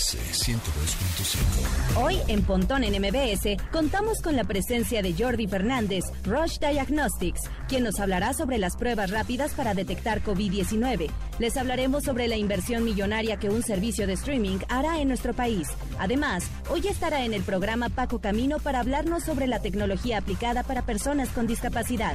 MBS 102.5. Hoy en Pontón en MBS contamos con la presencia de Jordi Fernández, Rush Diagnostics, quien nos hablará sobre las pruebas rápidas para detectar COVID-19. Les hablaremos sobre la inversión millonaria que un servicio de streaming hará en nuestro país. Además, hoy estará en el programa Paco Camino para hablarnos sobre la tecnología aplicada para personas con discapacidad.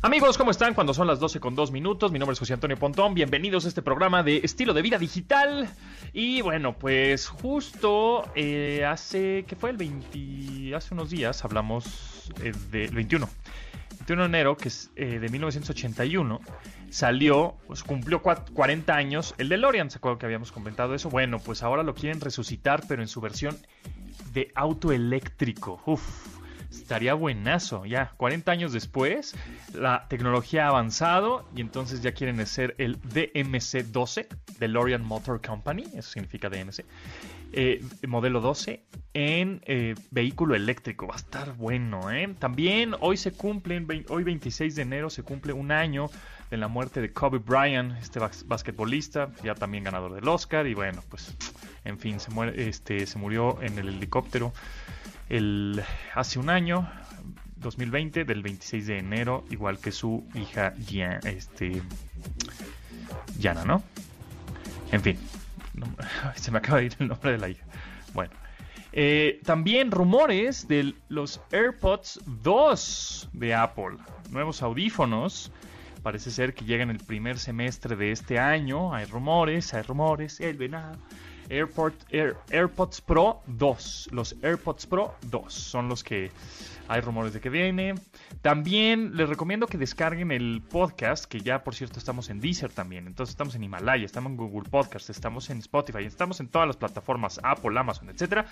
Amigos, ¿cómo están? Cuando son las 12 con 2 minutos, mi nombre es José Antonio Pontón, bienvenidos a este programa de estilo de vida digital. Y bueno, pues justo eh, hace, ¿qué fue? El 20, hace unos días hablamos eh, del 21. 21 de enero, que es eh, de 1981, salió, pues cumplió 40 años el DeLorean, ¿se acuerdan que habíamos comentado eso? Bueno, pues ahora lo quieren resucitar, pero en su versión de auto eléctrico. Uf, estaría buenazo. Ya, 40 años después, la tecnología ha avanzado y entonces ya quieren hacer el DMC-12, DeLorean Motor Company, eso significa DMC, eh, modelo 12, en eh, vehículo eléctrico. Va a estar bueno, ¿eh? También hoy se cumple, hoy 26 de enero se cumple un año de la muerte de Kobe Bryant, este bas basquetbolista, ya también ganador del Oscar y bueno, pues en fin, se, muere, este, se murió en el helicóptero el, hace un año, 2020, del 26 de enero, igual que su hija Gian, este, Yana, ¿no? En fin, se me acaba de ir el nombre de la hija. Bueno. Eh, también rumores de los AirPods 2 de Apple. Nuevos audífonos. Parece ser que llegan el primer semestre de este año. Hay rumores, hay rumores. El venado. AirPod, Air, AirPods Pro 2. Los AirPods Pro 2 son los que hay rumores de que viene. También les recomiendo que descarguen el podcast, que ya por cierto estamos en Deezer también. Entonces estamos en Himalaya, estamos en Google Podcast, estamos en Spotify, estamos en todas las plataformas, Apple, Amazon, etcétera.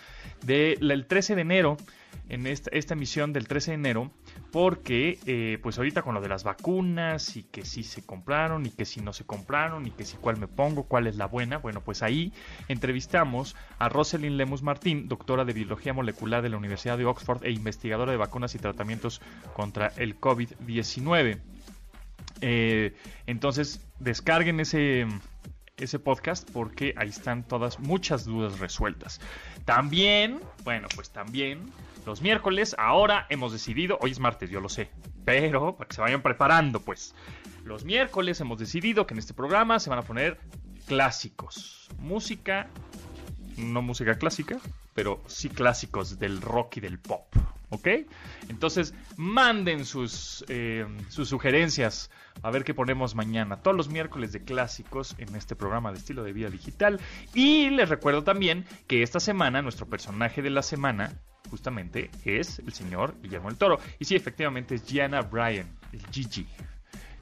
Del 13 de enero, en esta emisión del 13 de enero, porque eh, pues ahorita con lo de las vacunas y que si se compraron y que si no se compraron y que si cuál me pongo, cuál es la buena, bueno pues ahí entrevistamos a Rosalind Lemus Martín, doctora de biología molecular de la Universidad de Oxford e investigadora de vacunas y tratamientos contra el COVID-19. Eh, entonces descarguen ese ese podcast porque ahí están todas muchas dudas resueltas. También, bueno, pues también los miércoles, ahora hemos decidido, hoy es martes, yo lo sé, pero para que se vayan preparando, pues. Los miércoles hemos decidido que en este programa se van a poner clásicos. Música, no música clásica, pero sí clásicos del rock y del pop. ¿Ok? Entonces, manden sus, eh, sus sugerencias a ver qué ponemos mañana. Todos los miércoles de clásicos en este programa de estilo de vida digital. Y les recuerdo también que esta semana, nuestro personaje de la semana, justamente, es el señor Guillermo el Toro. Y sí, efectivamente es Gianna Bryan, el Gigi.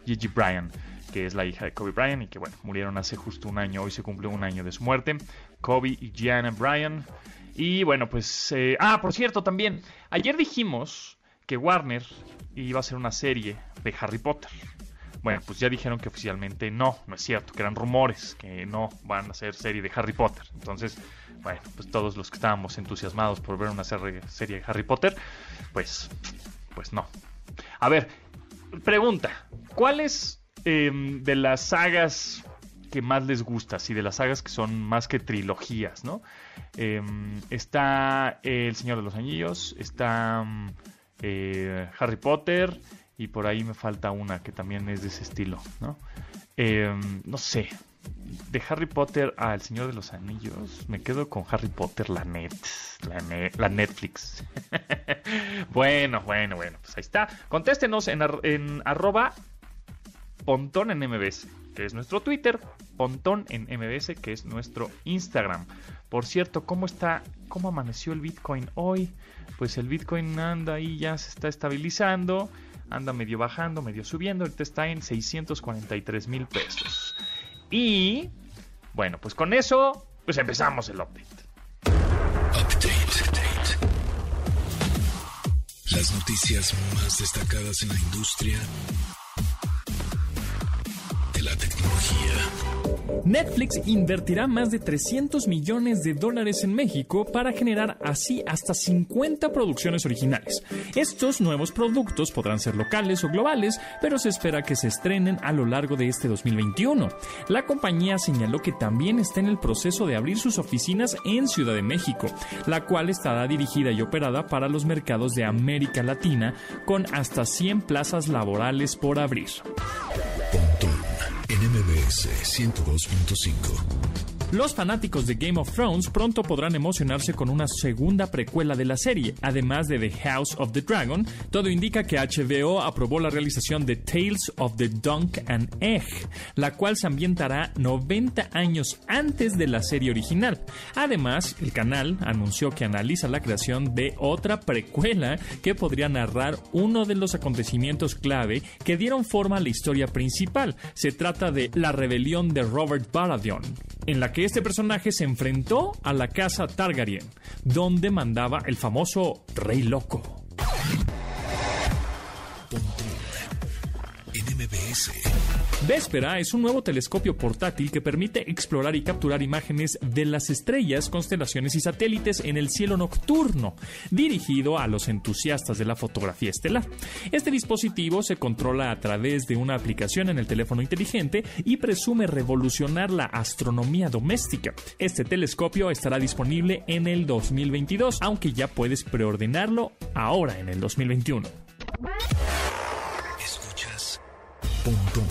Gigi Bryan, que es la hija de Kobe Bryant y que, bueno, murieron hace justo un año. Hoy se cumple un año de su muerte. Kobe y Gianna Bryan. Y bueno, pues... Eh, ah, por cierto, también, ayer dijimos que Warner iba a hacer una serie de Harry Potter. Bueno, pues ya dijeron que oficialmente no, no es cierto, que eran rumores, que no van a hacer serie de Harry Potter. Entonces, bueno, pues todos los que estábamos entusiasmados por ver una serie, serie de Harry Potter, pues, pues no. A ver, pregunta, ¿cuáles eh, de las sagas que más les gusta, así de las sagas que son más que trilogías, ¿no? Eh, está El Señor de los Anillos, está eh, Harry Potter y por ahí me falta una que también es de ese estilo, ¿no? Eh, no sé, de Harry Potter a El Señor de los Anillos, me quedo con Harry Potter, la net, la, la Netflix. bueno, bueno, bueno, pues ahí está. Contéstenos en, en arroba pontón en MBS que es nuestro Twitter, Pontón en MBS, que es nuestro Instagram. Por cierto, ¿cómo está, cómo amaneció el Bitcoin hoy? Pues el Bitcoin anda ahí, ya se está estabilizando, anda medio bajando, medio subiendo, ahorita está en 643 mil pesos. Y, bueno, pues con eso, pues empezamos el update. Update. Las noticias más destacadas en la industria Netflix invertirá más de 300 millones de dólares en México para generar así hasta 50 producciones originales. Estos nuevos productos podrán ser locales o globales, pero se espera que se estrenen a lo largo de este 2021. La compañía señaló que también está en el proceso de abrir sus oficinas en Ciudad de México, la cual estará dirigida y operada para los mercados de América Latina, con hasta 100 plazas laborales por abrir. MBS 102.5. Los fanáticos de Game of Thrones pronto podrán emocionarse con una segunda precuela de la serie, además de The House of the Dragon. Todo indica que HBO aprobó la realización de Tales of the Dunk and Egg, la cual se ambientará 90 años antes de la serie original. Además, el canal anunció que analiza la creación de otra precuela que podría narrar uno de los acontecimientos clave que dieron forma a la historia principal. Se trata de la rebelión de Robert Baratheon, en la que este personaje se enfrentó a la casa Targaryen, donde mandaba el famoso Rey Loco. Véspera es un nuevo telescopio portátil que permite explorar y capturar imágenes de las estrellas, constelaciones y satélites en el cielo nocturno, dirigido a los entusiastas de la fotografía estelar. Este dispositivo se controla a través de una aplicación en el teléfono inteligente y presume revolucionar la astronomía doméstica. Este telescopio estará disponible en el 2022, aunque ya puedes preordenarlo ahora en el 2021. Pontón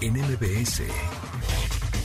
en MBS.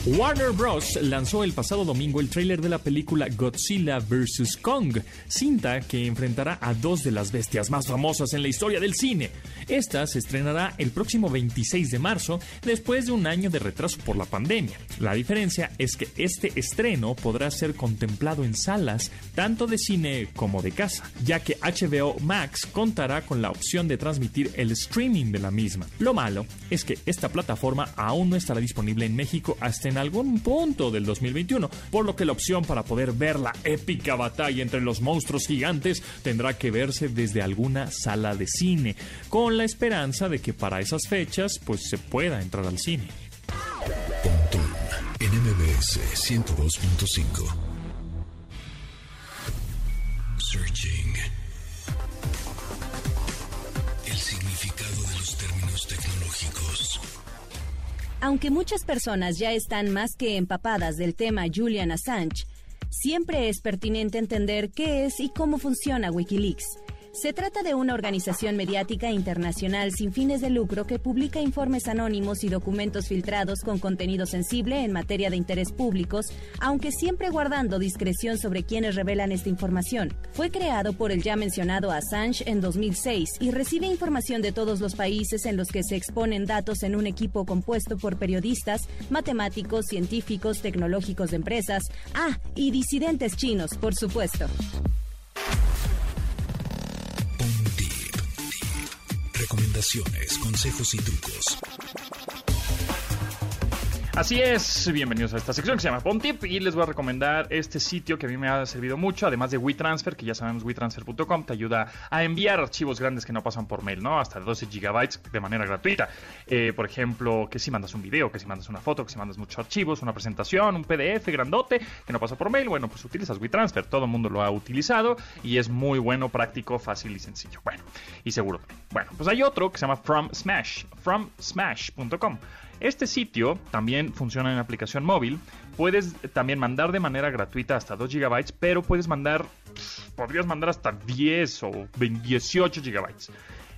Warner Bros. lanzó el pasado domingo el tráiler de la película Godzilla vs. Kong, cinta que enfrentará a dos de las bestias más famosas en la historia del cine. Esta se estrenará el próximo 26 de marzo, después de un año de retraso por la pandemia. La diferencia es que este estreno podrá ser contemplado en salas tanto de cine como de casa, ya que HBO Max contará con la opción de transmitir el streaming de la misma. Lo malo es que esta plataforma aún no estará disponible en México hasta en algún punto del 2021, por lo que la opción para poder ver la épica batalla entre los monstruos gigantes tendrá que verse desde alguna sala de cine, con la esperanza de que para esas fechas pues se pueda entrar al cine. Pontón en MBS 102.5. Searching. Aunque muchas personas ya están más que empapadas del tema Julian Assange, siempre es pertinente entender qué es y cómo funciona Wikileaks. Se trata de una organización mediática internacional sin fines de lucro que publica informes anónimos y documentos filtrados con contenido sensible en materia de interés públicos, aunque siempre guardando discreción sobre quienes revelan esta información. Fue creado por el ya mencionado Assange en 2006 y recibe información de todos los países en los que se exponen datos en un equipo compuesto por periodistas, matemáticos, científicos, tecnológicos de empresas, ah, y disidentes chinos, por supuesto. Recomendaciones, consejos y trucos. Así es, bienvenidos a esta sección que se llama Pontip y les voy a recomendar este sitio que a mí me ha servido mucho, además de WeTransfer, que ya sabemos WeTransfer.com te ayuda a enviar archivos grandes que no pasan por mail, ¿no? Hasta 12 gigabytes de manera gratuita. Eh, por ejemplo, que si mandas un video, que si mandas una foto, que si mandas muchos archivos, una presentación, un PDF grandote que no pasa por mail, bueno, pues utilizas WeTransfer, todo el mundo lo ha utilizado y es muy bueno, práctico, fácil y sencillo. Bueno, y seguro. Bueno, pues hay otro que se llama From Smash, fromsmash.com. Este sitio también funciona en aplicación móvil. Puedes también mandar de manera gratuita hasta 2 GB, pero puedes mandar, podrías mandar hasta 10 o 18 GB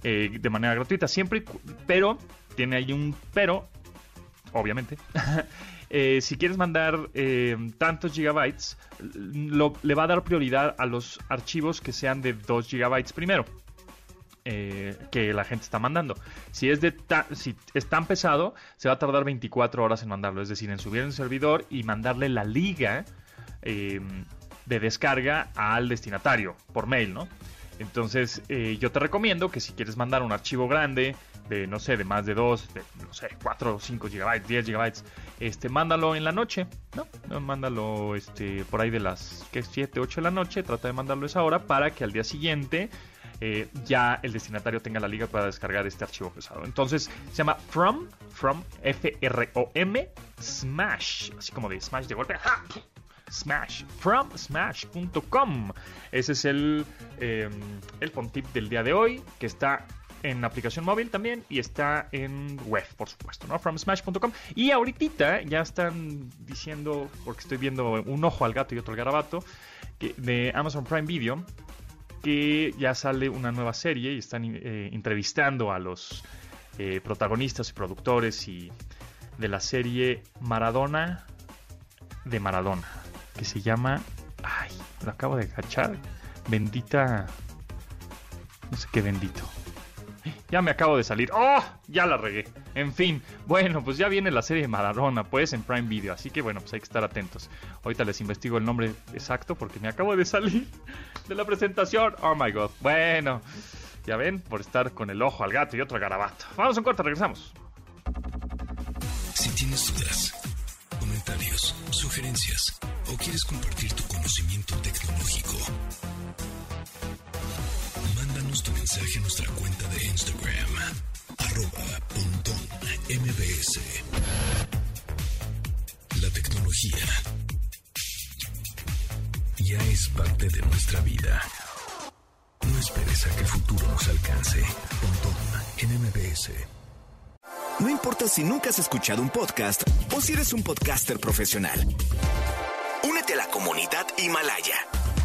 eh, de manera gratuita, siempre, pero tiene ahí un pero, obviamente. Eh, si quieres mandar eh, tantos gigabytes, le va a dar prioridad a los archivos que sean de 2 gigabytes primero. Eh, que la gente está mandando. Si es, de si es tan pesado, se va a tardar 24 horas en mandarlo. Es decir, en subir el servidor y mandarle la liga em, de descarga al destinatario por mail, ¿no? Entonces, eh, yo te recomiendo que si quieres mandar un archivo grande, de no sé, de más de 2, de no sé, 4 o 5 gigabytes, 10 gigabytes, este, mándalo en la noche, ¿no? Mándalo este, por ahí de las 7, 8 de la noche, trata de mandarlo esa hora para que al día siguiente eh, ya el destinatario tenga la liga para descargar este archivo pesado. Entonces se llama From, From, F-R-O-M, Smash, así como de Smash de golpe. Smash, from smash.com. Ese es el, eh, el tip del día de hoy, que está en aplicación móvil también y está en web, por supuesto, ¿no? FromSmash.com. Y ahorita ya están diciendo, porque estoy viendo un ojo al gato y otro al garabato, que, de Amazon Prime Video, que ya sale una nueva serie y están eh, entrevistando a los eh, protagonistas y productores y de la serie Maradona de Maradona, que se llama, ay, lo acabo de cachar, bendita, no sé qué bendito. Ya me acabo de salir. ¡Oh! Ya la regué. En fin. Bueno, pues ya viene la serie Maradona, pues, en Prime Video. Así que bueno, pues hay que estar atentos. Ahorita les investigo el nombre exacto porque me acabo de salir de la presentación. Oh my god. Bueno. Ya ven, por estar con el ojo al gato y otro garabato. Vamos a un regresamos. Si tienes dudas, comentarios, sugerencias o quieres compartir tu conocimiento tecnológico, mensaje a nuestra cuenta de Instagram, arroba. La tecnología ya es parte de nuestra vida. No esperes a que el futuro nos alcance. Pontón MBS. No importa si nunca has escuchado un podcast o si eres un podcaster profesional. Únete a la comunidad Himalaya.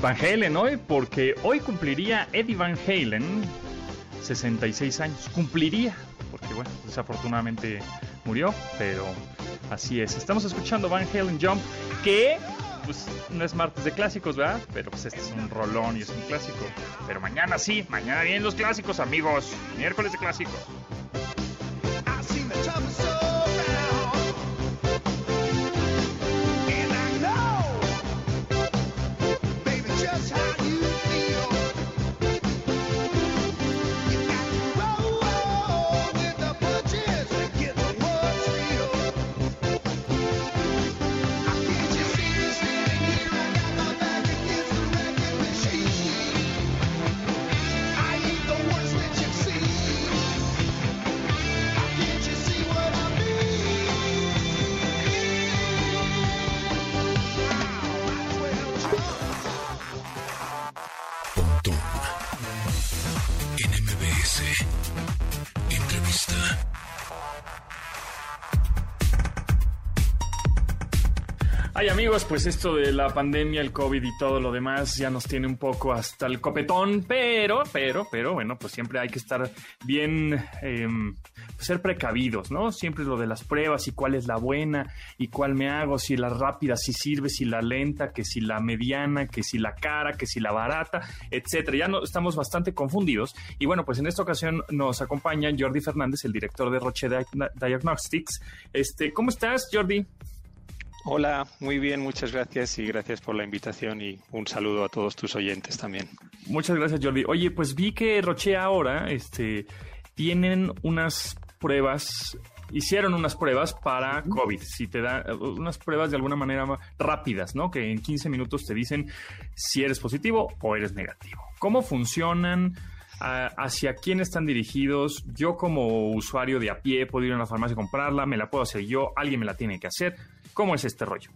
Van Halen hoy, porque hoy cumpliría Eddie Van Halen 66 años. Cumpliría, porque bueno, desafortunadamente murió, pero así es. Estamos escuchando Van Halen Jump, que pues no es martes de clásicos, ¿verdad? Pero pues este es un rolón y es un clásico. Pero mañana sí, mañana vienen los clásicos, amigos. Miércoles de clásicos. Ay amigos, pues esto de la pandemia, el COVID y todo lo demás ya nos tiene un poco hasta el copetón, pero, pero, pero, bueno, pues siempre hay que estar bien, em, ser precavidos, ¿no? Siempre lo de las pruebas y cuál es la buena y cuál me hago, si la rápida, si sirve, si la lenta, que si la mediana, que si la cara, que si la barata, etcétera. Ya no, estamos bastante confundidos y bueno, pues en esta ocasión nos acompaña Jordi Fernández, el director de Roche Diagnostics. Este, ¿cómo estás, Jordi? Hola, muy bien, muchas gracias y gracias por la invitación y un saludo a todos tus oyentes también. Muchas gracias, Jordi. Oye, pues vi que Roche ahora este, tienen unas pruebas, hicieron unas pruebas para COVID. Si te da unas pruebas de alguna manera rápidas, ¿no? Que en 15 minutos te dicen si eres positivo o eres negativo. ¿Cómo funcionan? hacia quién están dirigidos. Yo como usuario de a pie puedo ir a la farmacia a comprarla, me la puedo hacer yo, alguien me la tiene que hacer. ¿Cómo es este rollo?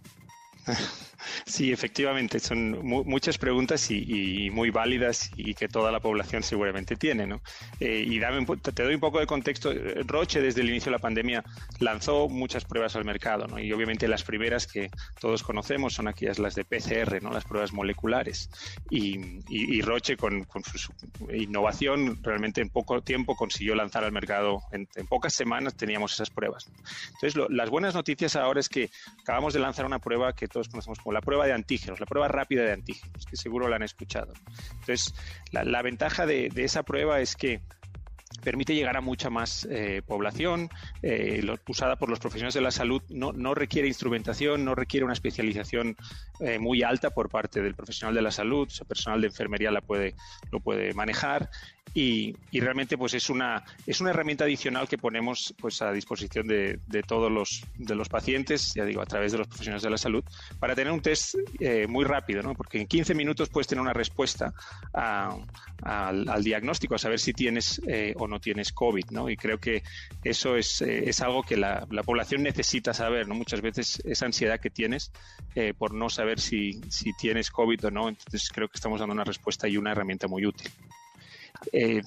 Sí, efectivamente, son muchas preguntas y, muy válidas y que toda la población seguramente tiene. ¿no? Eh, y dame te doy un poco de contexto. Roche, desde el inicio de la pandemia, lanzó muchas pruebas al mercado ¿no? y obviamente las primeras que todos conocemos son aquellas las de PCR, ¿no? las pruebas moleculares. Y, Roche, con, su innovación, realmente en poco tiempo consiguió lanzar al mercado, en, pocas semanas teníamos esas pruebas. Entonces, las buenas noticias ahora es que acabamos de lanzar una prueba que todos conocemos como la prueba de antígenos, la prueba rápida de antígenos, que seguro la han escuchado. Entonces, la, ventaja de, esa prueba es que permite llegar a mucha más eh, población, eh, usada por los profesionales de la salud, no, requiere instrumentación, no requiere una especialización eh, muy alta por parte del profesional de la salud, o personal de enfermería la puede, lo puede manejar y, realmente pues es una, es una herramienta adicional que ponemos pues a disposición de, todos los, de los pacientes, ya digo, a través de los profesionales de la salud, para tener un test eh, muy rápido, ¿no? porque en 15 minutos puedes tener una respuesta al, diagnóstico, a saber si tienes eh, o no tienes COVID, ¿no? y creo que eso es, eh, es algo que la, la, población necesita saber, ¿no? muchas veces esa ansiedad que tienes por no saber si, si tienes COVID o no, entonces creo que estamos dando una respuesta y una herramienta muy útil. Eh,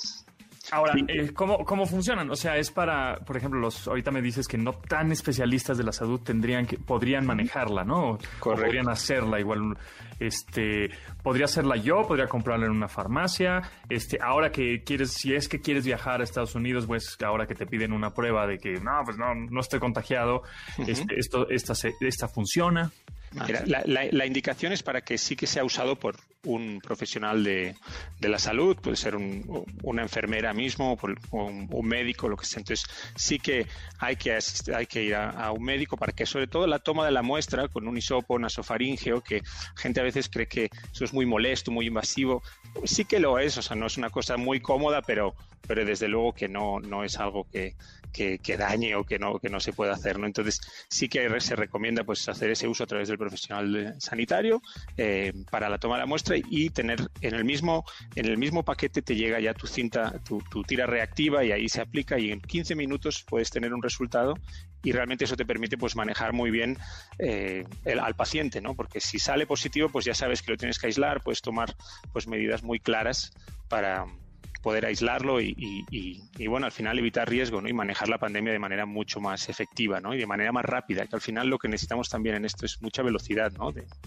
Ahora, eh, ¿cómo, ¿cómo, funcionan? O sea, es para, por ejemplo, los ahorita me dices que no tan especialistas de la salud tendrían que podrían manejarla, ¿no? podrían hacerla igual este podría hacerla yo, podría comprarla en una farmacia. Este, ahora que quieres si es que quieres viajar a Estados Unidos, pues ahora que te piden una prueba de que no, pues no no estoy contagiado, este, esto esta esta funciona. La, indicación es para que sí que sea usado por un profesional de, la salud, puede ser una enfermera mismo, o un, médico, lo que sea. Entonces, sí que hay que, hay que ir a, un médico para que, sobre todo, la toma de la muestra con un hisopo nasofaringeo, que gente a veces cree que eso es muy molesto, muy invasivo. Sí que lo es, o sea, no es una cosa muy cómoda, pero, pero desde luego que no, no es algo que, que, dañe o que no, que no se pueda hacer. ¿no? Entonces, sí que se recomienda pues, hacer ese uso a través del profesional sanitario eh, para la toma de la muestra y tener en el mismo, en el mismo paquete te llega ya tu cinta, tu, tira reactiva y ahí se aplica y en 15 minutos puedes tener un resultado y realmente eso te permite pues manejar muy bien eh, al paciente, ¿no? Porque si sale positivo, pues ya sabes que lo tienes que aislar, puedes tomar pues medidas muy claras para, poder aislarlo y, bueno, al final evitar riesgo y manejar la pandemia de manera mucho más efectiva y de manera más rápida, que al final lo que necesitamos también en esto es mucha velocidad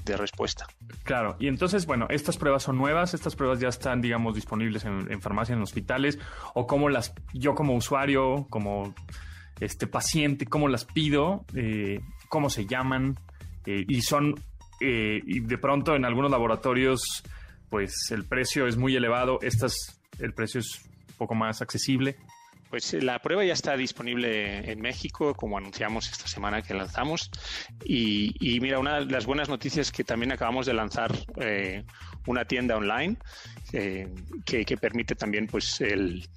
de, respuesta. Claro, y entonces, bueno, estas pruebas son nuevas, estas pruebas ya están, digamos, disponibles en, farmacias, en hospitales, o cómo las, yo como usuario, como este paciente, cómo las pido, eh, cómo se llaman, eh, y son, eh, y de pronto en algunos laboratorios, pues el precio es muy elevado, estas el precio es un poco más accesible. Pues eh, la prueba ya está disponible en México, como anunciamos esta semana que lanzamos. Y, mira, una de las buenas noticias es que también acabamos de lanzar eh, una tienda online eh, que, permite también pues el,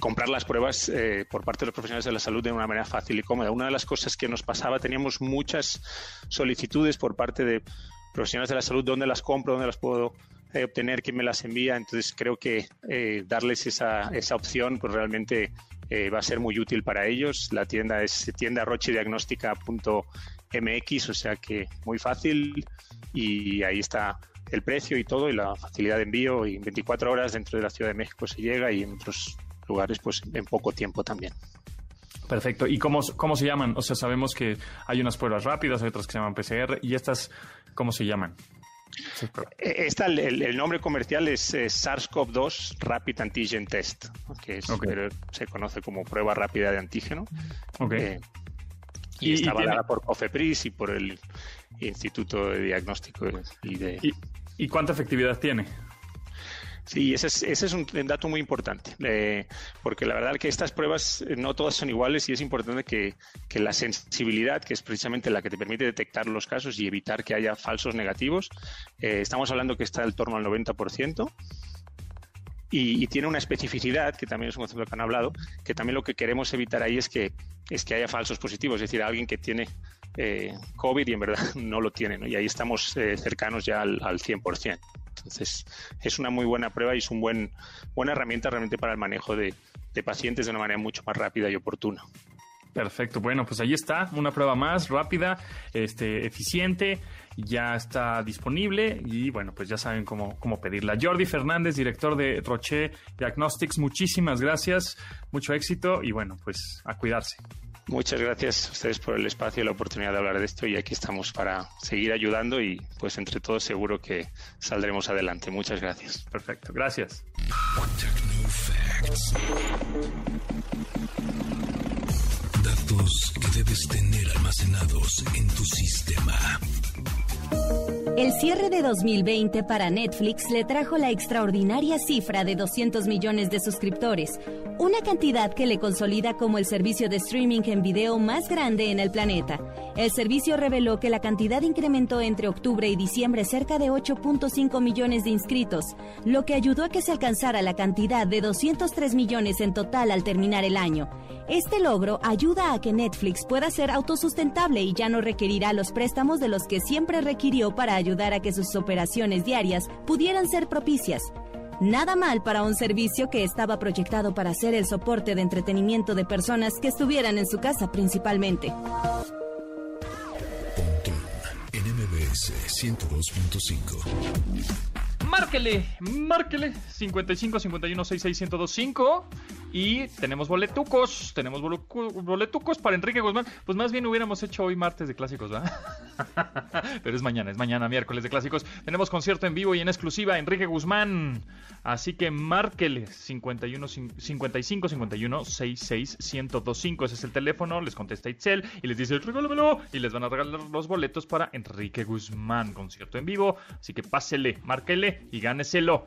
comprar las pruebas por parte de los profesionales de la salud de una manera fácil y cómoda. Una de las cosas que nos pasaba, teníamos muchas solicitudes por parte de profesionales de la salud, dónde las compro, dónde las puedo eh, obtener quién me las envía. Entonces creo que eh, darles esa, esa opción pues realmente eh, va a ser muy útil para ellos. La tienda es tiendarrochidiagnóstica.mx, o sea que muy fácil y ahí está el precio y todo y la facilidad de envío y en 24 horas dentro de la Ciudad de México se llega y en otros lugares pues en poco tiempo también. Perfecto. ¿Y cómo, cómo se llaman? O sea, sabemos que hay unas pruebas rápidas, hay otras que se llaman PCR y estas, ¿cómo se llaman? Eh, esta, el, nombre comercial es SARS-CoV-2 Rapid Antigen Test, que se conoce como prueba rápida de antígeno. Eh, y, está avalada por COFEPRIS y por el Instituto de Diagnóstico y de... ¿Y cuánta efectividad tiene? Sí, ese es, ese es un dato muy importante, eh, porque la verdad que estas pruebas eh, no todas son iguales y es importante que, la sensibilidad, que es precisamente la que te permite detectar los casos y evitar que haya falsos negativos, eh, estamos hablando que está en torno al 90%. Y, tiene una especificidad, que también es un concepto que han hablado, que también lo que queremos evitar ahí es que, es que haya falsos positivos, es decir, alguien que tiene COVID y en verdad no lo tiene, y ahí estamos cercanos ya al, al 100%. Entonces, es una muy buena prueba y es una buen, buena herramienta realmente para el manejo de, pacientes de una manera mucho más rápida y oportuna. Perfecto, bueno, pues ahí está, una prueba más rápida, este, eficiente, ya está disponible y bueno, pues ya saben cómo, cómo pedirla. Jordi Fernández, director de Roche Diagnostics, muchísimas gracias, mucho éxito y bueno, pues a cuidarse. Muchas gracias a ustedes por el espacio y la oportunidad de hablar de esto y aquí estamos para seguir ayudando y pues entre todos seguro que saldremos adelante. Muchas gracias. Perfecto, gracias. Datos que debes tener almacenados en tu sistema. El cierre de 2020 para Netflix le trajo la extraordinaria cifra de 200 millones de suscriptores, una cantidad que le consolida como el servicio de streaming en video más grande en el planeta. El servicio reveló que la cantidad incrementó entre octubre y diciembre cerca de 8.5 millones de inscritos, lo que ayudó a que se alcanzara la cantidad de 203 millones en total al terminar el año. Este logro ayuda a que Netflix pueda ser autosustentable y ya no requerirá los préstamos de los que siempre requirió para ayudar a que sus operaciones diarias pudieran ser propicias. Nada mal para un servicio que estaba proyectado para ser el soporte de entretenimiento de personas que estuvieran en su casa principalmente. 102.5. Márquele, márquele 55 51 66 1025 y tenemos boletucos, tenemos boletucos para Enrique Guzmán. Pues más bien hubiéramos hecho hoy martes de clásicos, ¿verdad? Pero es mañana, es mañana miércoles de clásicos. Tenemos concierto en vivo y en exclusiva Enrique Guzmán. Así que márquele 51 55 51 66 1025. Ese es el teléfono, les contesta Itzel y les dice regálamelo y les van a regalar los boletos para Enrique Guzmán, concierto en vivo. Así que pásele, márquele y gáneselo.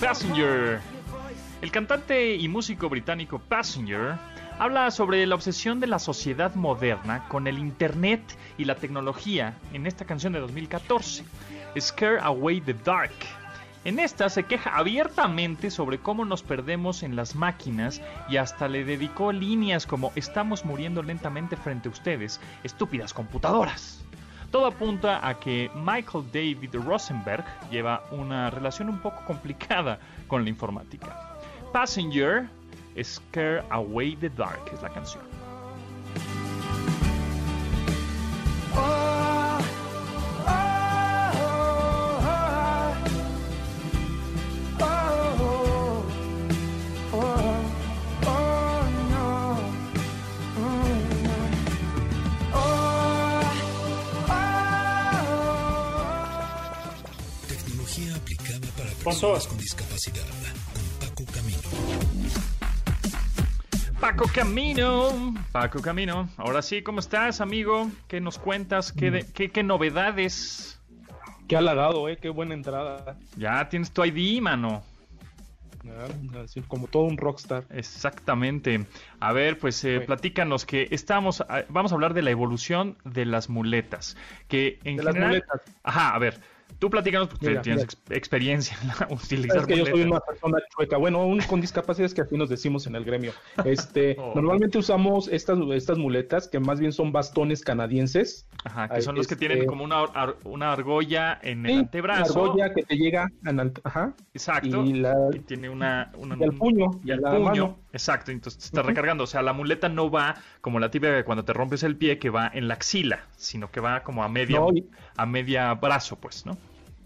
Passenger. El cantante y músico británico Passenger habla sobre la obsesión de la sociedad moderna con el Internet y la tecnología en esta canción de 2014, Scare Away the Dark. En esta se queja abiertamente sobre cómo nos perdemos en las máquinas y hasta le dedicó líneas como estamos muriendo lentamente frente a ustedes, estúpidas computadoras. Todo apunta a que Michael David Rosenberg lleva una relación un poco complicada con la informática. Passenger, Scare Away the Dark es la canción. Con discapacidad. Con Paco Camino. Paco Camino, Paco Camino. Ahora sí, ¿cómo estás, amigo? ¿Qué nos cuentas? ¿Qué, de- qué, qué novedades? Qué halagado, eh, qué buena entrada. Ya tienes tu ID, mano. Ah, Así como todo un rockstar. Exactamente. A ver, pues eh, platícanos que estamos, ah, vamos a hablar de la evolución de las muletas. Que en De las muletas. Ajá, a ver, tú platícanos porque Mira, tienes mira. experiencia en la- utilizar Es que yo soy una persona chueca. Bueno, un con discapacidad es que así nos decimos en el gremio. Este, Oh. Normalmente usamos estas, estas muletas que más bien son bastones canadienses. Ajá, que Ay, son los que este- tienen como una, ar- una argolla en el antebrazo. Una argolla que te llega al ajá, Exacto. y la tiene una, una- y el puño, y el puño, mano. exacto, entonces te está recargando, o sea, la muleta no va como la típica que cuando te rompes el pie que va en la axila, sino que va como a media No, y- a media brazo, pues, ¿no?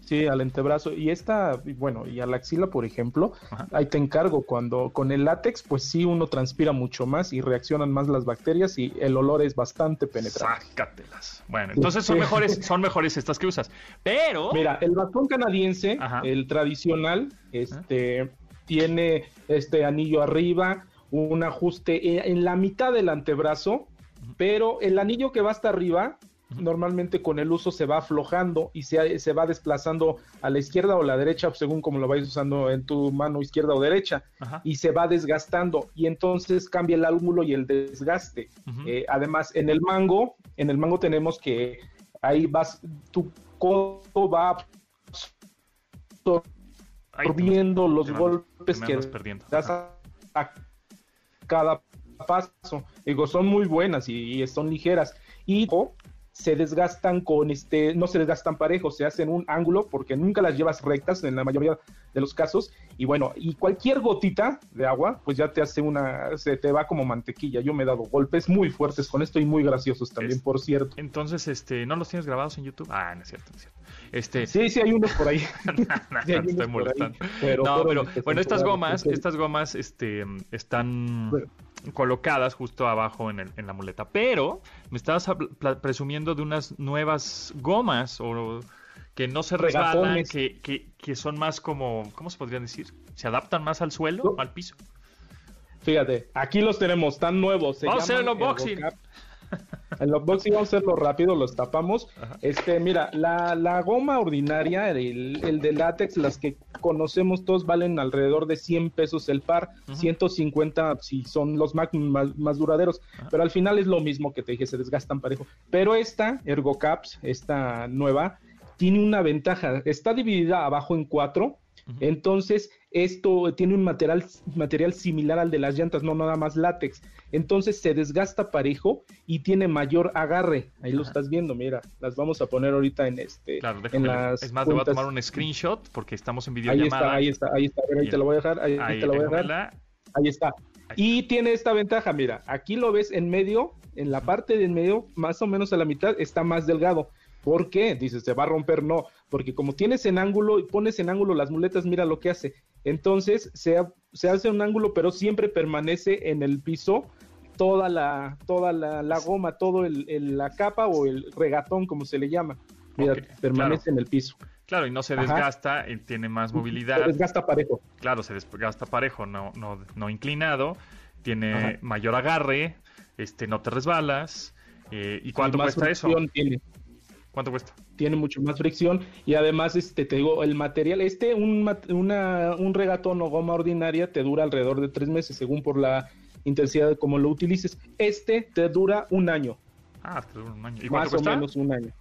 Sí, al antebrazo. Y esta, bueno, y a la axila, por ejemplo, Ajá. ahí te encargo. Cuando con el látex, pues sí, uno transpira mucho más y reaccionan más las bacterias y el olor es bastante penetrante. Sácatelas. Bueno, entonces son mejores, son mejores estas que usas. Pero Mira, el bastón canadiense, Ajá. el tradicional, este, tiene este anillo arriba, un ajuste en- en la mitad del antebrazo, pero el anillo que va hasta arriba, normalmente con el uso se va aflojando y se, se va desplazando a la izquierda o la derecha, según como lo vayas usando en tu mano izquierda o derecha, Ajá. y se va desgastando y entonces cambia el ángulo y el desgaste. Eh, además, en el mango, en el mango tenemos que ahí vas, tu codo va absorbiendo los te golpes te que perdiendo. das a, a cada paso. Digo, son muy buenas y, y son ligeras. Y se desgastan con este, no se desgastan parejos, se hacen un ángulo porque nunca las llevas rectas en la mayoría de los casos. Y bueno, y cualquier gotita de agua, pues ya te hace una, se te va como mantequilla. Yo me he dado golpes muy fuertes con esto y muy graciosos también, por cierto. Entonces, este, ¿no los tienes grabados en YouTube? Ah, no es cierto, no es cierto. Este... Sí, sí, hay unos por ahí. no, sí, hay estoy molestando. Pero, no, pero, bueno, estas gomas, estas gomas, este, están colocadas justo abajo en, el, en, la muleta. Pero me estabas presumiendo de unas nuevas gomas o que no se resbalan, que, que, que, son más como, ¿cómo se podría decir? ¿Se adaptan más al suelo, al piso? Fíjate, aquí los tenemos tan nuevos. vamos a hacer el unboxing. El unboxing vamos a hacerlo rápido, los tapamos. Este, mira, la, la goma ordinaria, el, el, de látex, las que conocemos todos valen alrededor de 100 pesos el par, 150 si son los más, más, duraderos, pero al final es lo mismo que te dije, se desgastan parejo. Pero esta, ErgoCaps, esta nueva, tiene una ventaja, está dividida abajo en cuatro, entonces esto tiene un material, material similar al de las llantas, no nada más látex. Entonces se desgasta parejo y tiene mayor agarre. Ahí lo estás viendo, mira. Las vamos a poner ahorita en este. Claro, en las es más, le voy a tomar un screenshot porque estamos en videollamada. Ahí está, ahí está, ahí está. Ahí te lo voy a dejar. Ahí, te lo voy a dejar. Ahí está. Y tiene esta ventaja, mira, aquí lo ves en medio, en la parte de en medio, más o menos a la mitad, está más delgado. ¿Por qué? Dices, ¿se va a romper? No, porque como tienes en ángulo y pones en ángulo las muletas, mira lo que hace. Entonces se, se hace un ángulo, pero siempre permanece en el piso toda la, toda la, goma, todo el, la capa o el regatón, como se le llama. Mira, permanece en el piso. Claro, y no se desgasta, y tiene más movilidad. Se desgasta parejo. Claro, se desgasta parejo, no, no, no inclinado, tiene mayor agarre, este, no te resbalas. Eh, ¿Y cuánto cuesta eso? Tiene. ¿Cuánto cuesta? Tiene mucho más fricción y además, este, te digo, el material, este, un, una, un regatón o goma ordinaria te dura alrededor de tres meses, según por la intensidad de cómo lo utilices. Este te dura un año. Ah, te dura un año. ¿Y más o menos un año.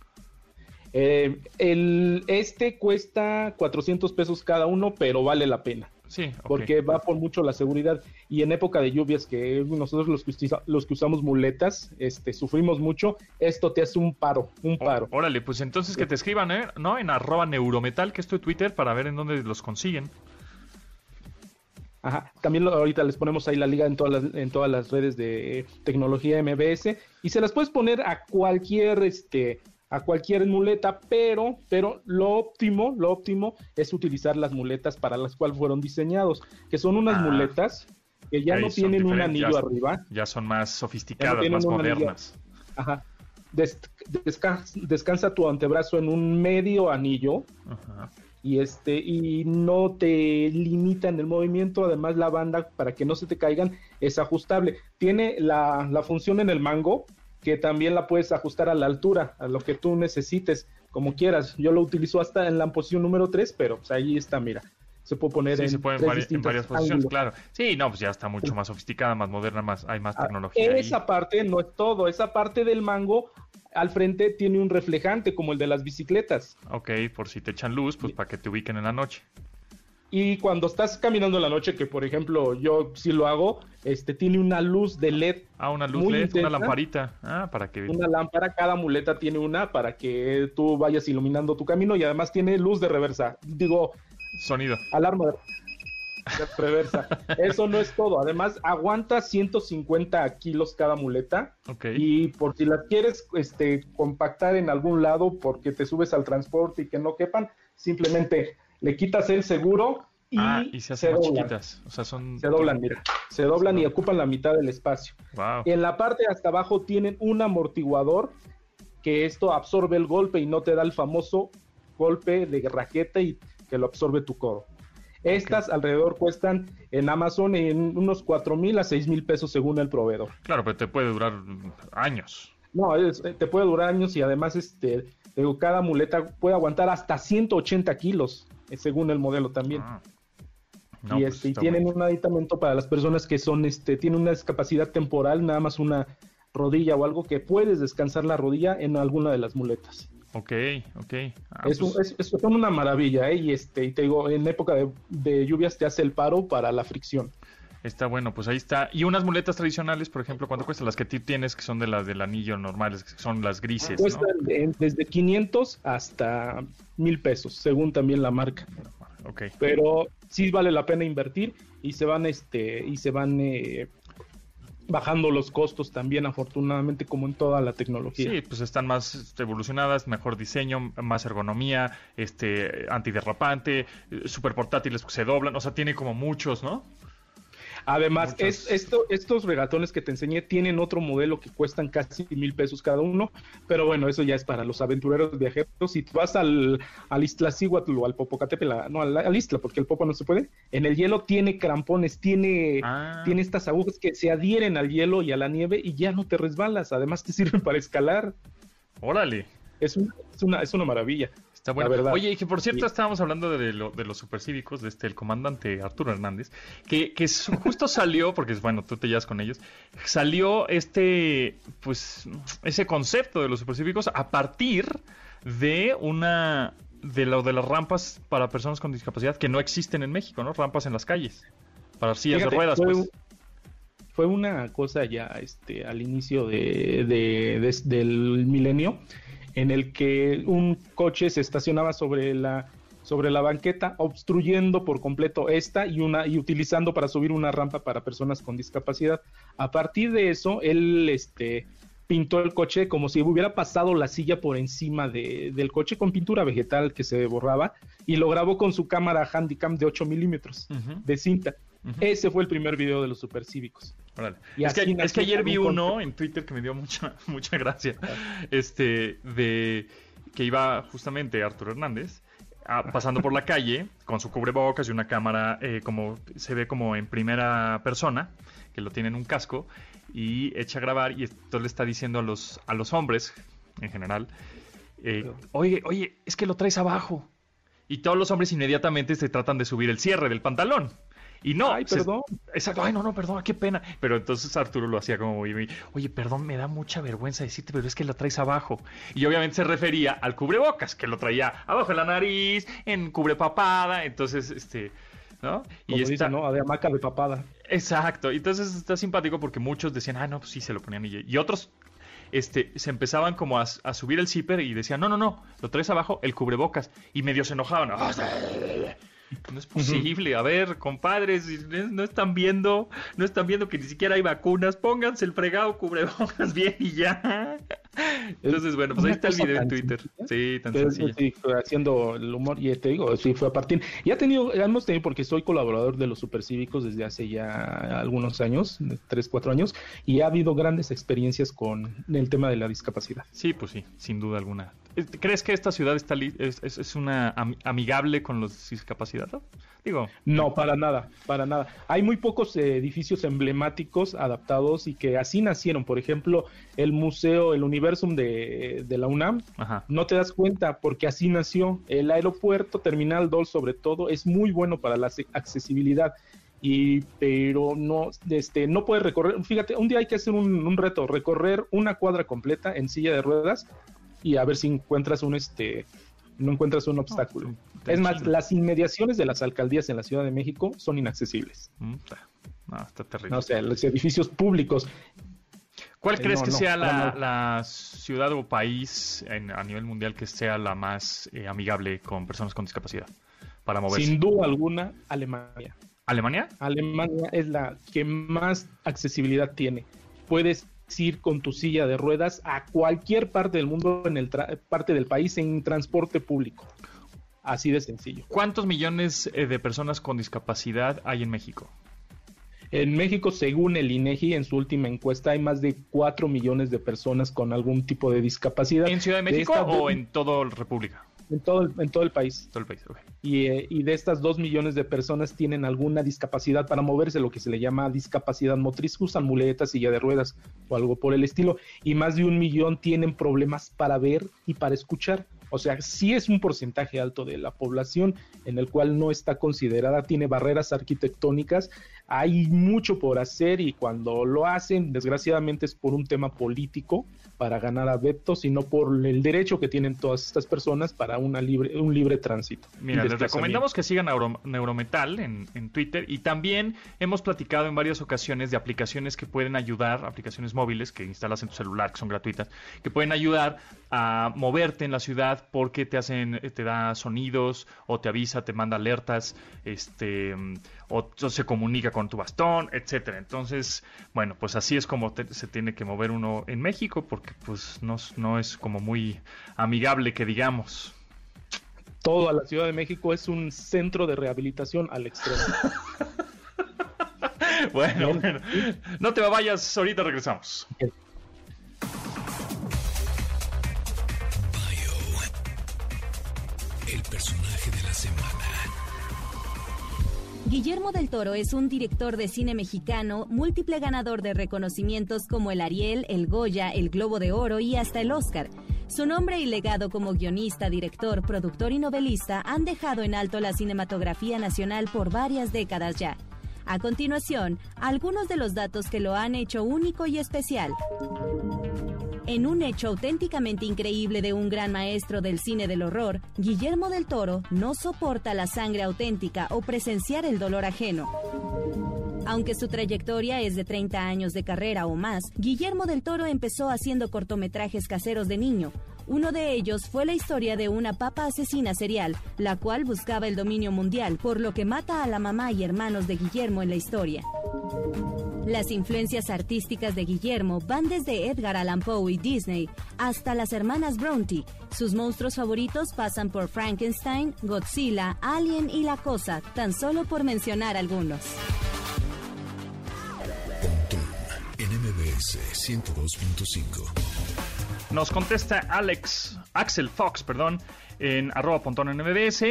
Eh, el, este cuesta 400 pesos cada uno, pero vale la pena. Sí, porque va por mucho la seguridad y en época de lluvias que nosotros los que, los que usamos muletas, este, sufrimos mucho, esto te hace un paro, un paro. órale, pues entonces que te escriban, ¿eh? ¿no? En arroba neurometal, que es tu Twitter, para ver en dónde los consiguen. Ajá. También ahorita les ponemos ahí la liga en todas las, en todas las redes de tecnología MBS y se las puedes poner a cualquier este a cualquier muleta, pero, pero lo óptimo, lo óptimo es utilizar las muletas para las cuales fueron diseñados, que son unas ah. muletas que ya no tienen un anillo arriba. Ya son más sofisticadas, más modernas. Ajá. descansa, tu antebrazo en un medio anillo. Ajá. Y este, y no te limitan el movimiento, además la banda para que no se te caigan es ajustable. Tiene la, la función en el mango, que también la puedes ajustar a la altura, a lo que tú necesites, como quieras. Yo lo utilizo hasta en la posición número 3, pero pues ahí está, mira. Se puede poner en, se puede en, varias posiciones, claro. Sí, no, pues ya está mucho más sofisticada, más moderna, más hay más ah, tecnología. Esa parte no es todo, esa parte del mango al frente tiene un reflejante como el de las bicicletas. Ok, por si te echan luz, pues para que te ubiquen en la noche. Y cuando estás caminando en la noche, que por ejemplo yo sí lo hago, este tiene una luz de LED. Ah, una luz LED, una lamparita. Ah, para que. Una lámpara, cada muleta tiene una para que tú vayas iluminando tu camino y además tiene luz de reversa. Digo. Sonido. Alarma de reversa. Eso no es todo. Además, aguanta 150 kilos cada muleta. Okay. Y por si las quieres este, compactar en algún lado porque te subes al transporte y que no quepan, simplemente le quitas el seguro y, ah, y se hacen chiquitas. O sea, son... Se doblan, mira. Se doblan y ocupan la mitad del espacio. Wow. En la parte de hasta abajo tienen un amortiguador que esto absorbe el golpe y no te da el famoso golpe de raqueta y que lo absorbe tu codo. Estas alrededor cuestan en Amazon en unos cuatro mil a seis mil pesos según el proveedor. Claro, pero te puede durar años. No, te puede durar años y además este, cada muleta puede aguantar hasta 180 kilos. Eh, según el modelo también. Ah. y pues, este, tienen un aditamento para las personas que son, este, tienen una discapacidad temporal, nada más una rodilla o algo que puedes descansar la rodilla en alguna de las muletas. Ok, ok. Ah, es, pues son una maravilla, ¿eh? Y, este, y te digo, en época de, lluvias te hace el paro para la fricción. Está bueno, pues ahí está. Y unas muletas tradicionales, por ejemplo, ¿cuánto cuestan? Las que tú tienes, que son de las del anillo normales, que son las grises. Cuestan desde 500 hasta mil pesos, según también la marca. Okay. Pero sí vale la pena invertir y se van, este, y se van eh, bajando los costos también, afortunadamente, como en toda la tecnología. Sí, pues están más este, evolucionadas, mejor diseño, más ergonomía, este, antiderrapante, eh, super portátiles que se doblan, o sea, tiene como muchos, ¿no? Además, es, esto, estos regatones que te enseñé tienen otro modelo que cuestan casi mil pesos cada uno, pero bueno, eso ya es para los aventureros viajeros. Si vas al, al Iztaccíhuatl o al Popocatépetl, no, al, al, Istla, porque el Popo no se puede, en el hielo tiene crampones, tiene, ah. tiene estas agujas que se adhieren al hielo y a la nieve y ya no te resbalas, además te sirven para escalar. Órale. Es una, es una, es una maravilla. Está bueno. Oye, y que por cierto estábamos hablando de, lo, de los supercívicos, de este, el comandante Arturo Hernández, que, que justo salió, porque bueno, tú te llevas con ellos, salió este, pues, ese concepto de los supercívicos a partir de una, de lo de las rampas para personas con discapacidad que no existen en México, ¿no? Rampas en las calles, para sillas de ruedas, fue, pues. Fue una cosa ya, este, al inicio de, de, del milenio, en el que un coche se estacionaba sobre la sobre la banqueta, obstruyendo por completo esta y una y utilizando para subir una rampa para personas con discapacidad. A partir de eso, él este pintó el coche como si hubiera pasado la silla por encima de, del coche con pintura vegetal que se borraba y lo grabó con su cámara Handycam de 8 milímetros de cinta. Ese fue el primer video de los supercívicos. Es, que, es, que, ayer vi uno en Twitter que me dio mucha, mucha gracia. Este, de que iba justamente Arturo Hernández pasando por la calle con su cubrebocas y una cámara eh, como se ve como en primera persona, que lo tiene en un casco, y echa a grabar y esto le está diciendo a los, a los hombres en general, eh, oye, oye, es que lo traes abajo. Y todos los hombres inmediatamente se tratan de subir el cierre del pantalón. Y no. Ay, perdón. exacto. Ay, no, no, perdón, qué pena. Pero entonces Arturo lo hacía como, oye, perdón, me da mucha vergüenza decirte, pero es que lo traes abajo. Y obviamente se refería al cubrebocas, que lo traía abajo de la nariz, en cubrepapada. Entonces, este. ¿no? y está, ¿no? De hamaca de papada. Exacto. Entonces está simpático porque muchos decían, ah, no, pues sí, se lo ponían. Y, y otros este, se empezaban como a, a, subir el zipper y decían, no, no, no, lo traes abajo, el cubrebocas. Y medio se enojaban. No es posible. A ver, compadres, no están viendo, no están viendo que ni siquiera hay vacunas. Pónganse el fregado cubrebocas bien y ya. Entonces, bueno, pues ahí está el video en Twitter. Sí, tan sencillo. Sí, haciendo el humor, y te digo, sí, fue a partir. Y ha tenido, hemos tenido, porque soy colaborador de los supercívicos desde hace ya algunos años, tres, cuatro años, y ha habido grandes experiencias con el tema de la discapacidad. Sí, pues sí, sin duda alguna. ¿Crees que esta ciudad está es, es, una amigable con los discapacitados? Digo. No, para nada, para nada. Hay muy pocos edificios emblemáticos adaptados y que así nacieron. Por ejemplo, el museo, el Universum de, de la UNAM, no te das cuenta porque así nació. El aeropuerto, Terminal 2 sobre todo, es muy bueno para la accesibilidad y pero no este no puedes recorrer fíjate un día hay que hacer un, un, reto recorrer una cuadra completa en silla de ruedas y a ver si encuentras un este no encuentras un obstáculo. es más, las inmediaciones de las alcaldías en la Ciudad de México son inaccesibles. No, está terrible. o sea, los edificios públicos. ¿Cuál eh, crees que sea la, ciudad o país a nivel mundial que sea la más eh, amigable con personas con discapacidad para moverse? Sin duda alguna, Alemania. ¿Alemania? Alemania es la que más accesibilidad tiene. Puedes ir con tu silla de ruedas a cualquier parte del mundo, en el parte del país, en transporte público. Así de sencillo. ¿Cuántos millones eh, de personas con discapacidad hay en México? En México, según el INEGI, en su última encuesta, hay más de 4 millones de personas con algún tipo de discapacidad. ¿En Ciudad de México o en toda la República? En todo el, en todo el país. Todo el país, y, eh, y, de estas dos millones de personas tienen alguna discapacidad para moverse, lo que se le llama discapacidad motriz, usan muletas, silla de ruedas o algo por el estilo. Y más de un millón tienen problemas para ver y para escuchar. O sea, sí es un porcentaje alto de la población en el cual no está considerada, tiene barreras arquitectónicas, hay mucho por hacer y cuando lo hacen, desgraciadamente es por un tema político, para ganar adeptos, sino por el derecho que tienen todas estas personas para una libre, un libre tránsito. Mira, les recomendamos que sigan Neurometal en, en, Twitter y también hemos platicado en varias ocasiones de aplicaciones que pueden ayudar, aplicaciones móviles que instalas en tu celular, que son gratuitas, que pueden ayudar a moverte en la ciudad porque te hacen, te da sonidos o te avisa, te manda alertas, este, o, se comunica con tu bastón, etcétera. Entonces, bueno, pues así es como se tiene que mover uno en México porque pues no, no es como muy amigable que digamos. Toda la Ciudad de México es un centro de rehabilitación al extremo. bueno, bueno, no te vayas, ahorita regresamos. el personaje de la semana. Guillermo del Toro es un director de cine mexicano, múltiple ganador de reconocimientos como el Ariel, el Goya, el Globo de Oro y hasta el Oscar. Su nombre y legado como guionista, director, productor y novelista han dejado en alto la cinematografía nacional por varias décadas ya. A continuación, algunos de los datos que lo han hecho único y especial. En un hecho auténticamente increíble de un gran maestro del cine del horror, Guillermo del Toro no soporta la sangre auténtica o presenciar el dolor ajeno. Aunque su trayectoria es de 30 años de carrera o más, Guillermo del Toro empezó haciendo cortometrajes caseros de niño. Uno de ellos fue la historia de una papa asesina serial, la cual buscaba el dominio mundial, por lo que mata a la mamá y hermanos de Guillermo en la historia. Las influencias artísticas de Guillermo van desde Edgar Allan Poe y Disney hasta las hermanas Bronte. Sus monstruos favoritos pasan por Frankenstein, Godzilla, Alien y La Cosa, tan solo por mencionar algunos. NMBS 102.5 Nos contesta Alex, Axel Fox, perdón, en arroba pontón NMBS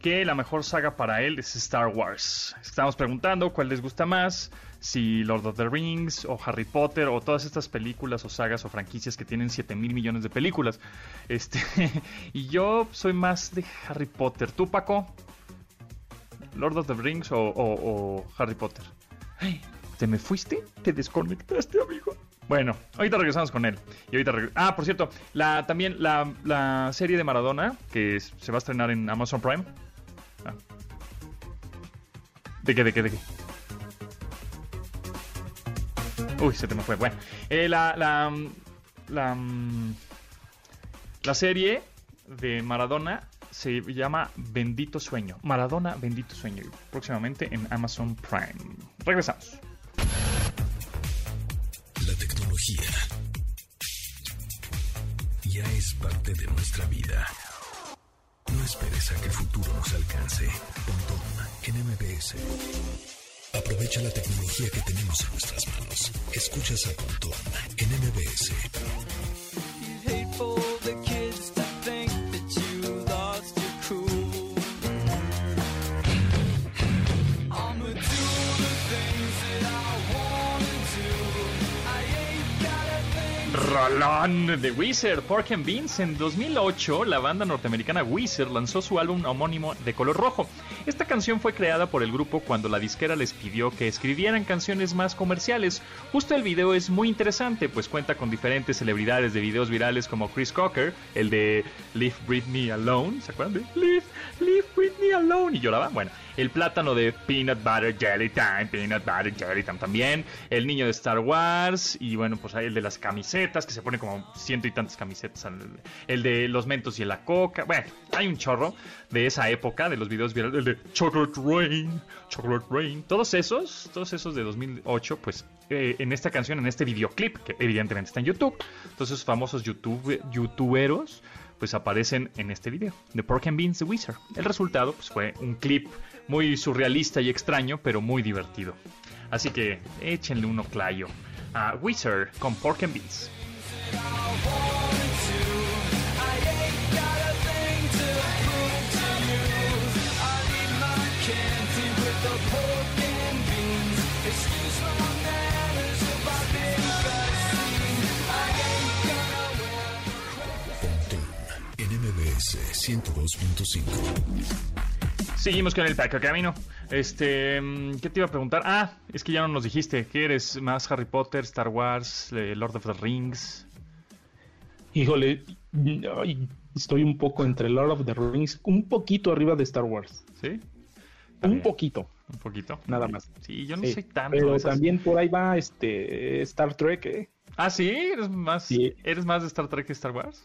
que la mejor saga para él es Star Wars. Estamos preguntando cuál les gusta más, si Lord of the Rings o Harry Potter o todas estas películas o sagas o franquicias que tienen 7 mil millones de películas. Este, y yo soy más de Harry Potter. ¿Tú, Paco? ¿Lord of the Rings o, Harry Potter? ¿Te me fuiste? ¿Te desconectaste, amigo? Bueno, ahorita regresamos con él. Y ahorita ah, por cierto, la, también la, la serie de Maradona, que se va a estrenar en Amazon Prime, Ah. ¿De qué, de qué, de qué? Uy, se te me fue. Bueno, eh, la, la, la, la serie de Maradona se llama Bendito Sueño. Maradona Bendito Sueño. Próximamente en Amazon Prime. Regresamos. La tecnología ya es parte de nuestra vida. No esperes a que el futuro nos alcance. Pontón en MBS. Aprovecha la tecnología que tenemos en nuestras manos. Escuchas a Pontón en MBS. Rolón de Weezer, Pork and Beans. En 2008, la banda norteamericana Weezer lanzó su álbum homónimo de color rojo. Esta canción fue creada por el grupo cuando la disquera les pidió que escribieran canciones más comerciales. Justo el video es muy interesante, pues cuenta con diferentes celebridades de videos virales como Chris Cocker, el de Leave Britney Alone, ¿se acuerdan de Leave, Leave Britney Alone? Y lloraba. Bueno, el plátano de Peanut Butter Jelly Time, Peanut Butter Jelly Time también, el niño de Star Wars y bueno, pues hay el de las camisetas, que se pone como ciento y tantas camisetas, el de los mentos y la coca, bueno, hay un chorro de esa época, de los videos virales, el de Chocolate Rain, Chocolate Rain, todos esos, todos esos de 2008, pues eh, en esta canción, en este videoclip, que evidentemente está en YouTube, todos esos famosos YouTube, youtuberos, pues aparecen en este video, de Pork and Beans The Wizard. El resultado pues, fue un clip muy surrealista y extraño, pero muy divertido. Así que échenle uno clayo a Wizard con Pork and Beans. NMBS 102.5 Seguimos con el Camino. Este, ¿qué te iba a preguntar? Ah, es que ya no nos dijiste. ¿Qué eres? ¿Más Harry Potter, Star Wars, eh, Lord of the Rings? Híjole, estoy un poco entre Lord of the Rings, un poquito arriba de Star Wars. ¿Sí? Un poquito. Un poquito. Nada más. Sí, yo no Sí, soy tanto. Pero esas- también por ahí va este Star Trek, ¿eh? Ah, sí, eres más, Sí. eres más de Star Trek que Star Wars.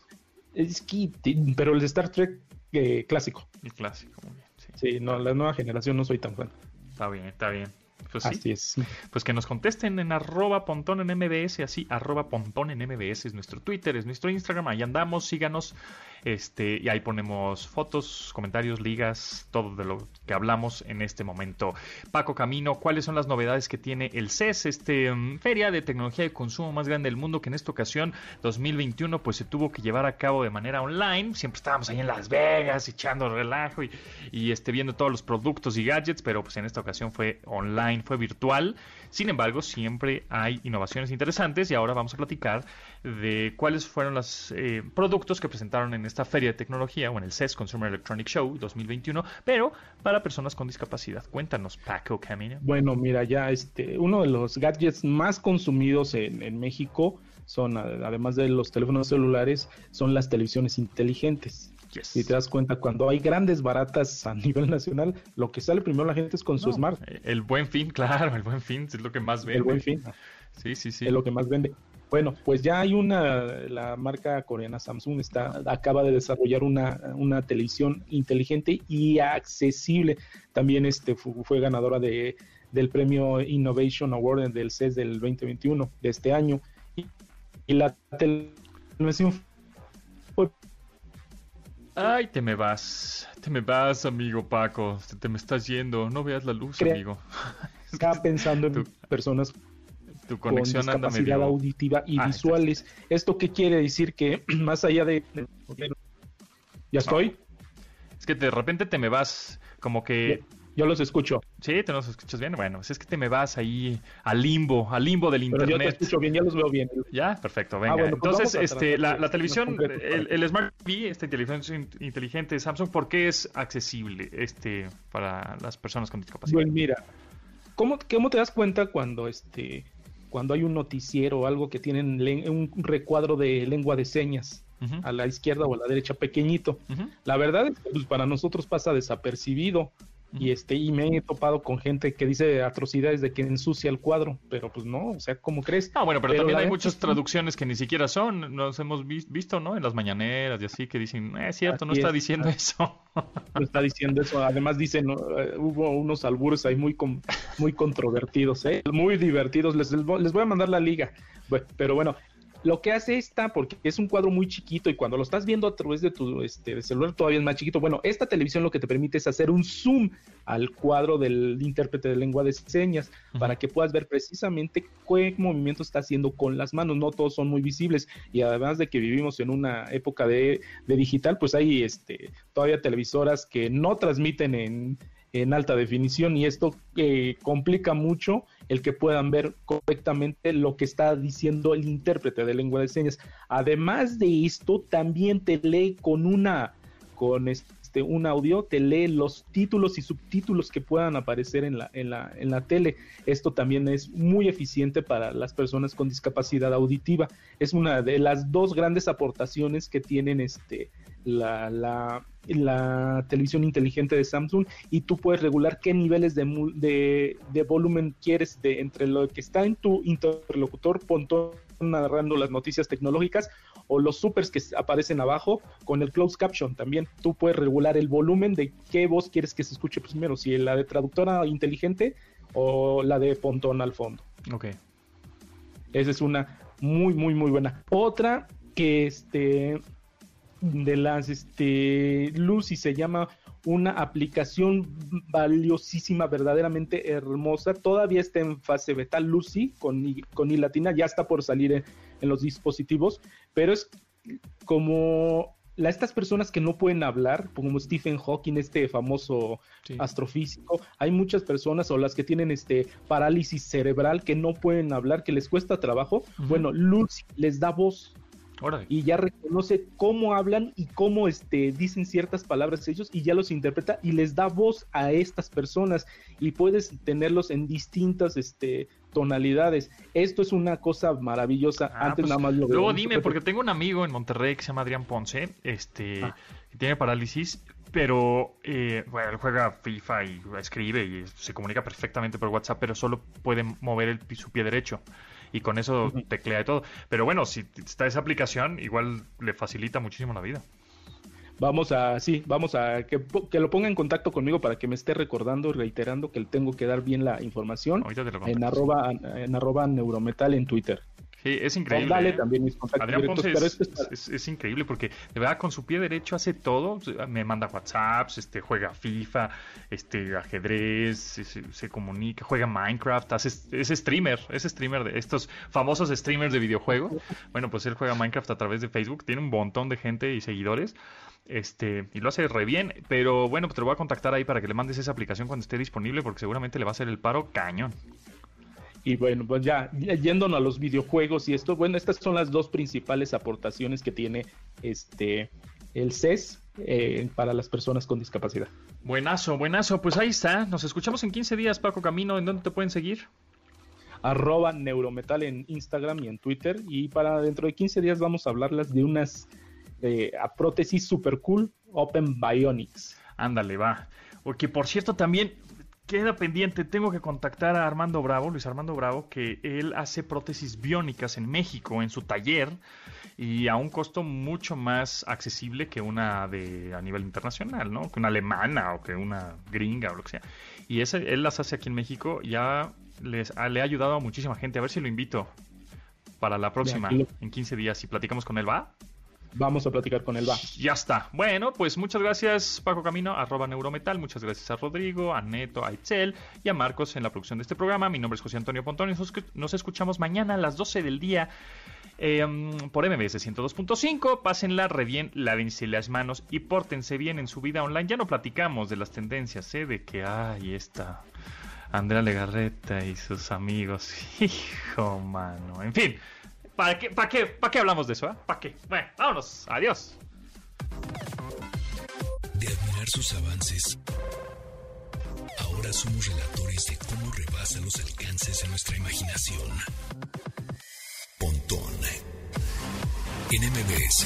Es que, pero el de Star Trek eh, clásico. El clásico, muy bien. Sí. Sí, no, la nueva generación no soy tan fan. Está bien, está bien. Pues sí. Pues que nos contesten en arroba pontón en MBS, así, arroba pontón en MBS es nuestro Twitter, es nuestro Instagram, ahí andamos, síganos, este, y ahí ponemos fotos, comentarios, ligas, todo de lo que hablamos en este momento. Paco Camino, ¿cuáles son las novedades que tiene el CES, este mm, feria de tecnología de consumo más grande del mundo, que en esta ocasión, 2021, pues se tuvo que llevar a cabo de manera online, siempre estábamos ahí en Las Vegas echando relajo y, y este, viendo todos los productos y gadgets, pero pues en esta ocasión fue online, fue virtual. Sin embargo, siempre hay innovaciones interesantes y ahora vamos a platicar de cuáles fueron los eh, productos que presentaron en esta feria de tecnología o en el CES Consumer Electronic Show 2021, pero para personas con discapacidad. Cuéntanos, Paco Camino. Bueno, mira, ya este, uno de los gadgets más consumidos en, en México son, además de los teléfonos celulares, son las televisiones inteligentes. Yes. Si te das cuenta, cuando hay grandes baratas a nivel nacional, lo que sale primero la gente es con su No, smart, eh, El buen fin, claro, el buen fin es lo que más vende. el buen fin. Sí, sí, sí. es lo que más vende. Bueno, pues ya hay una, la marca coreana Samsung está, acaba de desarrollar una, una televisión inteligente y accesible. También este fu- fue ganadora de, del premio Innovation Award del CES del 2021 de este año. Y, y la televisión fue Ay, te me vas, te me vas, amigo Paco, te, te me estás yendo, no veas la luz, Crea- amigo. acá pensando en Tu- personas Tu con anda discapacidad medio... auditiva y Ah, visuales. ¿Esto qué quiere decir? Que más allá de... ¿Ya estoy? Es que de repente te me vas como que... Yo los escucho. Sí, te nos escuchas bien. Bueno, pues es que te me vas ahí al limbo, al limbo del Pero yo te internet. escucho bien, ya los veo bien. Ya, perfecto, venga. bueno, pues Entonces, este, la, televisión, el, el Smart TV, esta inteligencia in- inteligente de Samsung, ¿por qué es accesible este para las personas con discapacidad? Pues mira, ¿cómo, cómo te das cuenta cuando este cuando hay un noticiero o algo que tienen un recuadro de lengua de señas a la izquierda o a la derecha pequeñito? La verdad es que pues, para nosotros pasa desapercibido. Y este, y me he topado con gente que dice atrocidades de que ensucia el cuadro, pero pues no, o sea, ¿cómo crees? Ah, bueno, pero, Pero también hay muchas traducciones que ni siquiera son. Nos hemos vis- visto, ¿no? En las mañaneras y así, que dicen, "Eh, es cierto, no está es. diciendo eso. No está diciendo eso. Además dicen, ¿no? Eh, hubo unos albures ahí muy con- muy controvertidos, ¿eh? muy divertidos. Les, les voy a mandar la liga. Pero bueno, lo que hace esta, porque es un cuadro muy chiquito y cuando lo estás viendo a través de tu este, celular todavía es más chiquito. Bueno, esta televisión lo que te permite es hacer un zoom al cuadro del intérprete de lengua de señas para que puedas ver precisamente qué movimiento está haciendo con las manos. No todos son muy visibles y además de que vivimos en una época de, de digital, pues hay este, todavía televisoras que no transmiten en, en alta definición y esto eh, complica mucho el que puedan ver correctamente lo que está diciendo el intérprete de lengua de señas. Además de esto, también te lee con una con un audio, te lee los títulos y subtítulos que puedan aparecer en la, en la, en la tele. Esto también es muy eficiente para las personas con discapacidad auditiva. Es una de las dos grandes aportaciones que tienen este la, la, televisión inteligente de Samsung y tú puedes regular qué niveles de, de, de volumen quieres de entre lo que está en tu interlocutor pontón narrando las noticias tecnológicas o los supers que aparecen abajo con el closed caption también tú puedes regular el volumen de qué voz quieres que se escuche primero si la de traductora inteligente o la de pontón al fondo Ok. esa es una muy, muy, muy buena. Otra que este de las este Lucy se llama una aplicación valiosísima, verdaderamente hermosa. Todavía está en fase beta. Lucy con I, con I latina ya está por salir en, en los dispositivos, pero es como la, estas personas que no pueden hablar, como Stephen Hawking, este famoso Sí. astrofísico, hay muchas personas o las que tienen este parálisis cerebral que no pueden hablar, que les cuesta trabajo. Bueno, Lucy les da voz y ya reconoce cómo hablan y cómo este, dicen ciertas palabras ellos y ya los interpreta y les da voz a estas personas y puedes tenerlos en distintas este, tonalidades. Esto es una cosa maravillosa. Ah, Antes pues, nada más lo Luego dime, porque tengo un amigo en Monterrey que se llama Adrián Ponce, este, Ah. que tiene parálisis, pero eh, bueno, él juega FIFA y escribe y se comunica perfectamente por WhatsApp, pero solo puede mover el, su pie derecho. Y con eso teclea y todo. Pero bueno, si está esa aplicación, igual le facilita muchísimo la vida. Vamos a, sí, vamos a que, lo ponga en contacto conmigo para que me esté recordando reiterando que le tengo que dar bien la información Ahorita te lo en arroba, en arroba neurometal en Twitter. Sí, es increíble. Dale ¿eh? también mis contactos Adrián Ponce pero es, esto es para- es- es increíble porque de verdad con su pie derecho hace todo, me manda WhatsApps, este juega FIFA, este ajedrez, se, comunica, juega Minecraft, hace, es streamer, es streamer de estos famosos streamers de videojuegos. Bueno, pues él juega Minecraft a través de Facebook, tiene un montón de gente y seguidores. Este, y lo hace re bien, pero bueno, pues te lo voy a contactar ahí para que le mandes esa aplicación cuando esté disponible, porque seguramente le va a hacer el paro cañón. Y bueno, pues ya yéndonos a los videojuegos y esto, bueno, estas son las dos principales aportaciones que tiene este el CES eh, para las personas con discapacidad. Buenazo, buenazo, pues ahí está. Nos escuchamos en 15 días, Paco Camino. ¿En dónde te pueden seguir? Arroba neurometal en Instagram y en Twitter. Y para dentro de 15 días vamos a hablarles de unas eh, prótesis super cool Open Bionics. Ándale, va. Porque por cierto, también queda pendiente, tengo que contactar a Armando Bravo, Luis Armando Bravo, que él hace prótesis biónicas en México, en su taller, y a un costo mucho más accesible que una de a nivel internacional, ¿no? Que una alemana o que una gringa o lo que sea. Y ese, él las hace aquí en México, ya les, ha- le ha ayudado a muchísima gente. A ver si lo invito para la próxima, en 15 días, si platicamos con él, ¿va? Vamos a platicar con él, va. Ya está. Bueno, pues muchas gracias, Paco Camino, arroba Neurometal. Muchas gracias a Rodrigo, a Neto, a Itzel y a Marcos en la producción de este programa. Mi nombre es José Antonio Pontón y nos, escuchamos mañana a las 12 del día eh, por MBS 102.5. Pásenla re bien, lávense las manos y pórtense bien en su vida online. Ya no platicamos de las tendencias, ¿eh? De que, ay, esta Andrea Legarreta y sus amigos. Hijo, mano. En fin. ¿Para qué, para qué, para qué hablamos de eso? eh? ¿Para qué? Bueno, vámonos. Adiós. De admirar sus avances, ahora somos relatores de cómo rebasa los alcances de nuestra imaginación. Pontón en MBS.